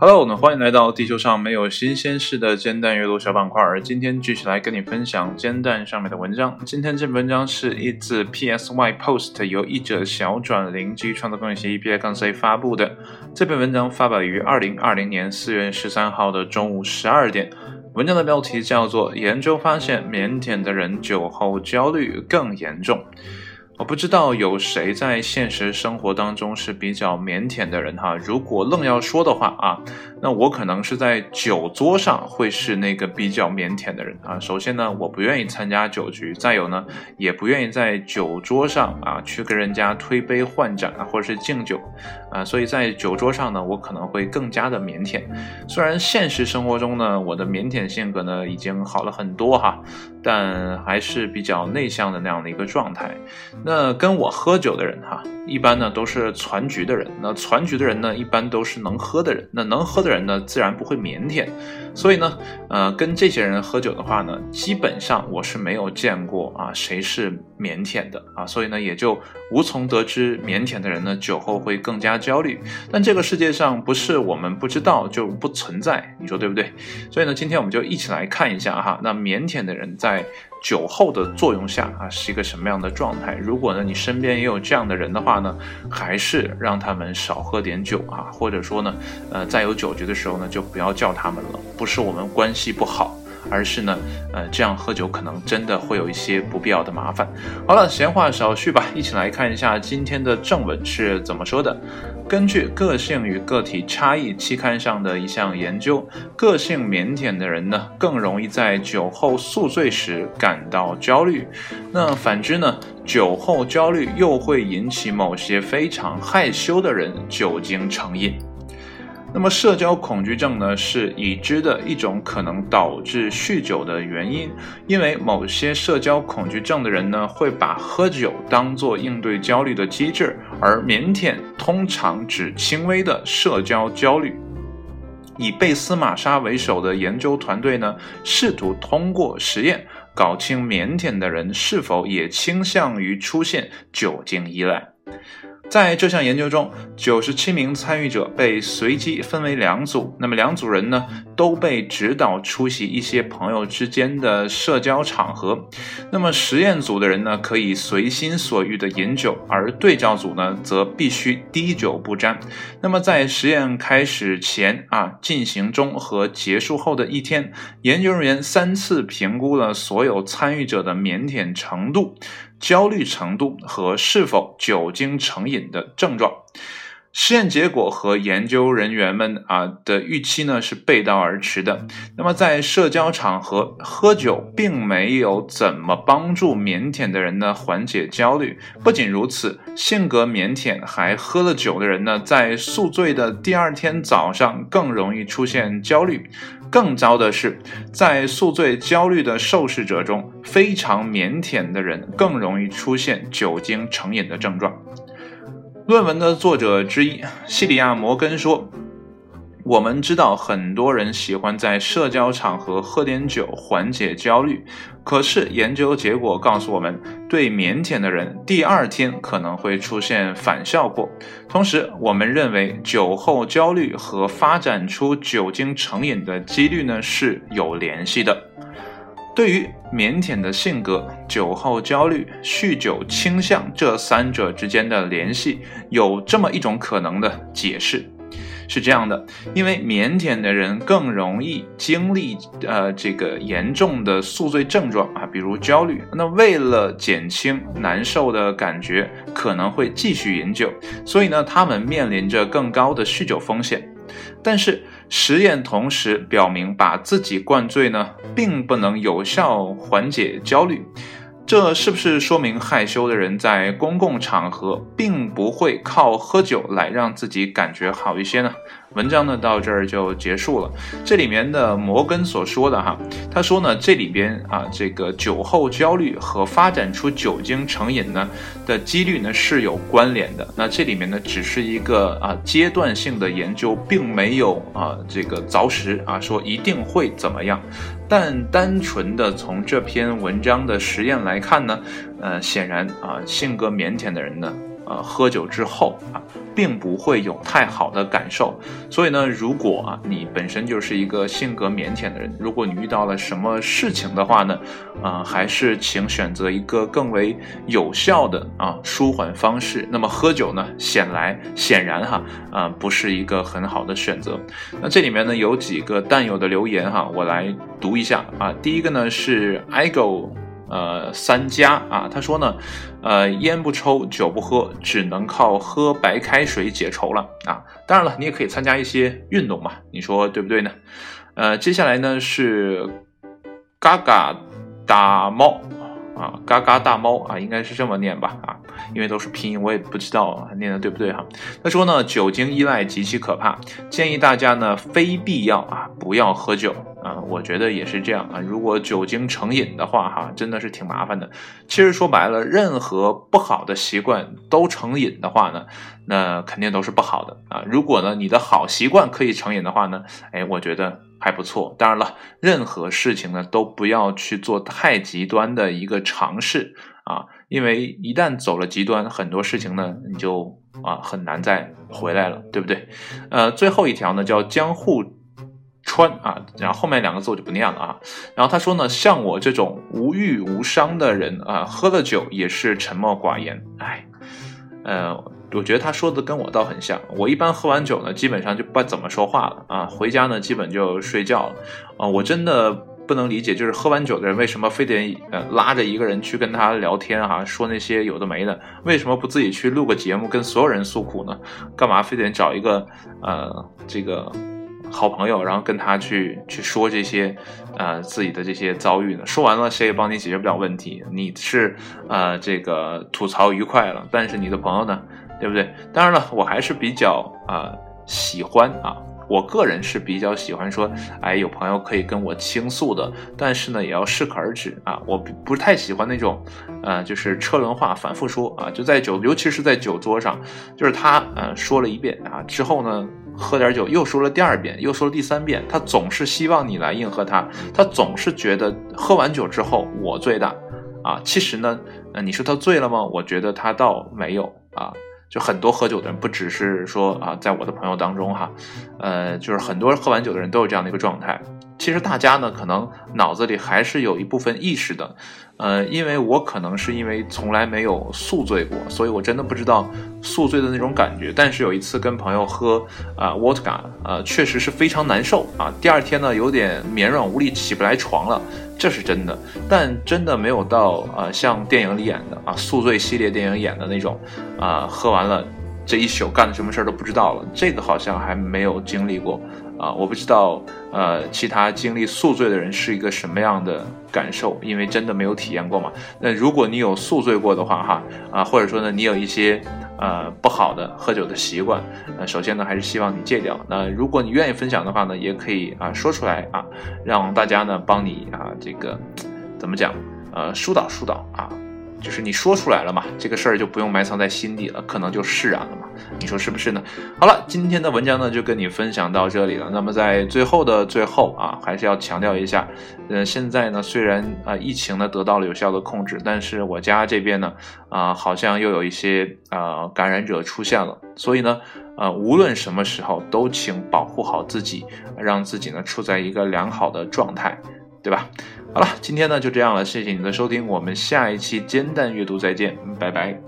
Hello，那欢迎来到地球上没有新鲜事的煎蛋阅读小板块。今天继续来跟你分享煎蛋上面的文章。今天这篇文章是一自 PSY Post 由译者小转零基创作公益协议 PI-C 发布的。这篇文章发表于二零二零年四月十三号的中午十二点。文章的标题叫做《研究发现，腼腆的人酒后焦虑更严重》。我不知道有谁在现实生活当中是比较腼腆的人哈。如果愣要说的话啊，那我可能是在酒桌上会是那个比较腼腆的人啊。首先呢，我不愿意参加酒局；再有呢，也不愿意在酒桌上啊去跟人家推杯换盏，或者是敬酒啊。所以在酒桌上呢，我可能会更加的腼腆。虽然现实生活中呢，我的腼腆性格呢已经好了很多哈，但还是比较内向的那样的一个状态。那跟我喝酒的人哈，一般呢都是攒局的人。那攒局的人呢，一般都是能喝的人。那能喝的人呢，自然不会腼腆。所以呢，呃，跟这些人喝酒的话呢，基本上我是没有见过啊谁是腼腆的啊。所以呢，也就无从得知腼腆的人呢酒后会更加焦虑。但这个世界上不是我们不知道就不存在，你说对不对？所以呢，今天我们就一起来看一下哈，那腼腆的人在。酒后的作用下啊，是一个什么样的状态？如果呢，你身边也有这样的人的话呢，还是让他们少喝点酒啊，或者说呢，呃，在有酒局的时候呢，就不要叫他们了。不是我们关系不好。而是呢，呃，这样喝酒可能真的会有一些不必要的麻烦。好了，闲话少叙吧，一起来看一下今天的正文是怎么说的。根据《个性与个体差异》期刊上的一项研究，个性腼腆的人呢，更容易在酒后宿醉时感到焦虑。那反之呢，酒后焦虑又会引起某些非常害羞的人酒精成瘾。那么，社交恐惧症呢，是已知的一种可能导致酗酒的原因。因为某些社交恐惧症的人呢，会把喝酒当做应对焦虑的机制，而腼腆通常指轻微的社交焦虑。以贝斯玛莎为首的研究团队呢，试图通过实验搞清腼腆的人是否也倾向于出现酒精依赖。在这项研究中，九十七名参与者被随机分为两组。那么两组人呢，都被指导出席一些朋友之间的社交场合。那么实验组的人呢，可以随心所欲的饮酒，而对照组呢，则必须滴酒不沾。那么在实验开始前啊、进行中和结束后的一天，研究人员三次评估了所有参与者的腼腆程度。焦虑程度和是否酒精成瘾的症状，实验结果和研究人员们啊的预期呢是背道而驰的。那么在社交场合喝酒并没有怎么帮助腼腆的人呢缓解焦虑。不仅如此，性格腼腆还喝了酒的人呢，在宿醉的第二天早上更容易出现焦虑。更糟的是，在宿醉焦虑的受试者中，非常腼腆的人更容易出现酒精成瘾的症状。论文的作者之一西里亚·摩根说。我们知道很多人喜欢在社交场合喝点酒缓解焦虑，可是研究结果告诉我们，对腼腆的人第二天可能会出现反效果。同时，我们认为酒后焦虑和发展出酒精成瘾的几率呢是有联系的。对于腼腆的性格、酒后焦虑、酗酒倾向这三者之间的联系，有这么一种可能的解释。是这样的，因为腼腆的人更容易经历呃这个严重的宿醉症状啊，比如焦虑。那为了减轻难受的感觉，可能会继续饮酒，所以呢，他们面临着更高的酗酒风险。但是实验同时表明，把自己灌醉呢，并不能有效缓解焦虑。这是不是说明害羞的人在公共场合并不会靠喝酒来让自己感觉好一些呢？文章呢到这儿就结束了。这里面的摩根所说的哈，他说呢，这里边啊，这个酒后焦虑和发展出酒精成瘾呢的几率呢是有关联的。那这里面呢只是一个啊阶段性的研究，并没有啊这个凿实啊说一定会怎么样。但单纯的从这篇文章的实验来看呢，呃，显然啊性格腼腆的人呢。呃喝酒之后啊，并不会有太好的感受。所以呢，如果啊你本身就是一个性格腼腆的人，如果你遇到了什么事情的话呢，啊，还是请选择一个更为有效的啊舒缓方式。那么喝酒呢，显来显然哈啊不是一个很好的选择。那这里面呢有几个弹友的留言哈，我来读一下啊。第一个呢是 igo。呃，三家啊，他说呢，呃，烟不抽，酒不喝，只能靠喝白开水解愁了啊。当然了，你也可以参加一些运动嘛，你说对不对呢？呃，接下来呢是嘎嘎大猫啊，嘎嘎大猫啊，应该是这么念吧啊，因为都是拼音，我也不知道念的对不对哈。他说呢，酒精依赖极其可怕，建议大家呢非必要啊不要喝酒。我觉得也是这样啊。如果酒精成瘾的话，哈，真的是挺麻烦的。其实说白了，任何不好的习惯都成瘾的话呢，那肯定都是不好的啊。如果呢，你的好习惯可以成瘾的话呢，哎，我觉得还不错。当然了，任何事情呢，都不要去做太极端的一个尝试啊，因为一旦走了极端，很多事情呢，你就啊很难再回来了，对不对？呃，最后一条呢，叫江户。川啊，然后后面两个字我就不念了啊。然后他说呢，像我这种无欲无伤的人啊，喝了酒也是沉默寡言。哎，呃，我觉得他说的跟我倒很像。我一般喝完酒呢，基本上就不怎么说话了啊，回家呢基本就睡觉了啊。我真的不能理解，就是喝完酒的人为什么非得呃拉着一个人去跟他聊天哈，说那些有的没的，为什么不自己去录个节目跟所有人诉苦呢？干嘛非得找一个呃这个？好朋友，然后跟他去去说这些，呃，自己的这些遭遇呢。说完了，谁也帮你解决不了问题。你是呃这个吐槽愉快了，但是你的朋友呢，对不对？当然了，我还是比较啊喜欢啊。我个人是比较喜欢说，哎，有朋友可以跟我倾诉的，但是呢，也要适可而止啊。我不太喜欢那种，呃，就是车轮话反复说啊，就在酒，尤其是在酒桌上，就是他呃说了一遍啊，之后呢，喝点酒又说了第二遍，又说了第三遍，他总是希望你来应和他，他总是觉得喝完酒之后我最大啊。其实呢，呃，你说他醉了吗？我觉得他倒没有啊。就很多喝酒的人，不只是说啊，在我的朋友当中哈，呃，就是很多喝完酒的人都有这样的一个状态。其实大家呢，可能脑子里还是有一部分意识的，呃，因为我可能是因为从来没有宿醉过，所以我真的不知道宿醉的那种感觉。但是有一次跟朋友喝啊，vodka，呃，确实是非常难受啊。第二天呢，有点绵软无力，起不来床了，这是真的。但真的没有到啊，像电影里演的啊，宿醉系列电影演的那种啊，喝完了这一宿干的什么事儿都不知道了，这个好像还没有经历过。啊，我不知道，呃，其他经历宿醉的人是一个什么样的感受，因为真的没有体验过嘛。那如果你有宿醉过的话，哈，啊，或者说呢，你有一些呃不好的喝酒的习惯，那首先呢，还是希望你戒掉。那如果你愿意分享的话呢，也可以啊说出来啊，让大家呢帮你啊这个怎么讲，呃疏导疏导啊。就是你说出来了嘛，这个事儿就不用埋藏在心底了，可能就释然了嘛。你说是不是呢？好了，今天的文章呢就跟你分享到这里了。那么在最后的最后啊，还是要强调一下，呃，现在呢虽然啊疫情呢得到了有效的控制，但是我家这边呢啊好像又有一些啊感染者出现了，所以呢呃无论什么时候都请保护好自己，让自己呢处在一个良好的状态。对吧？好了，今天呢就这样了，谢谢你的收听，我们下一期煎蛋阅读再见，拜拜。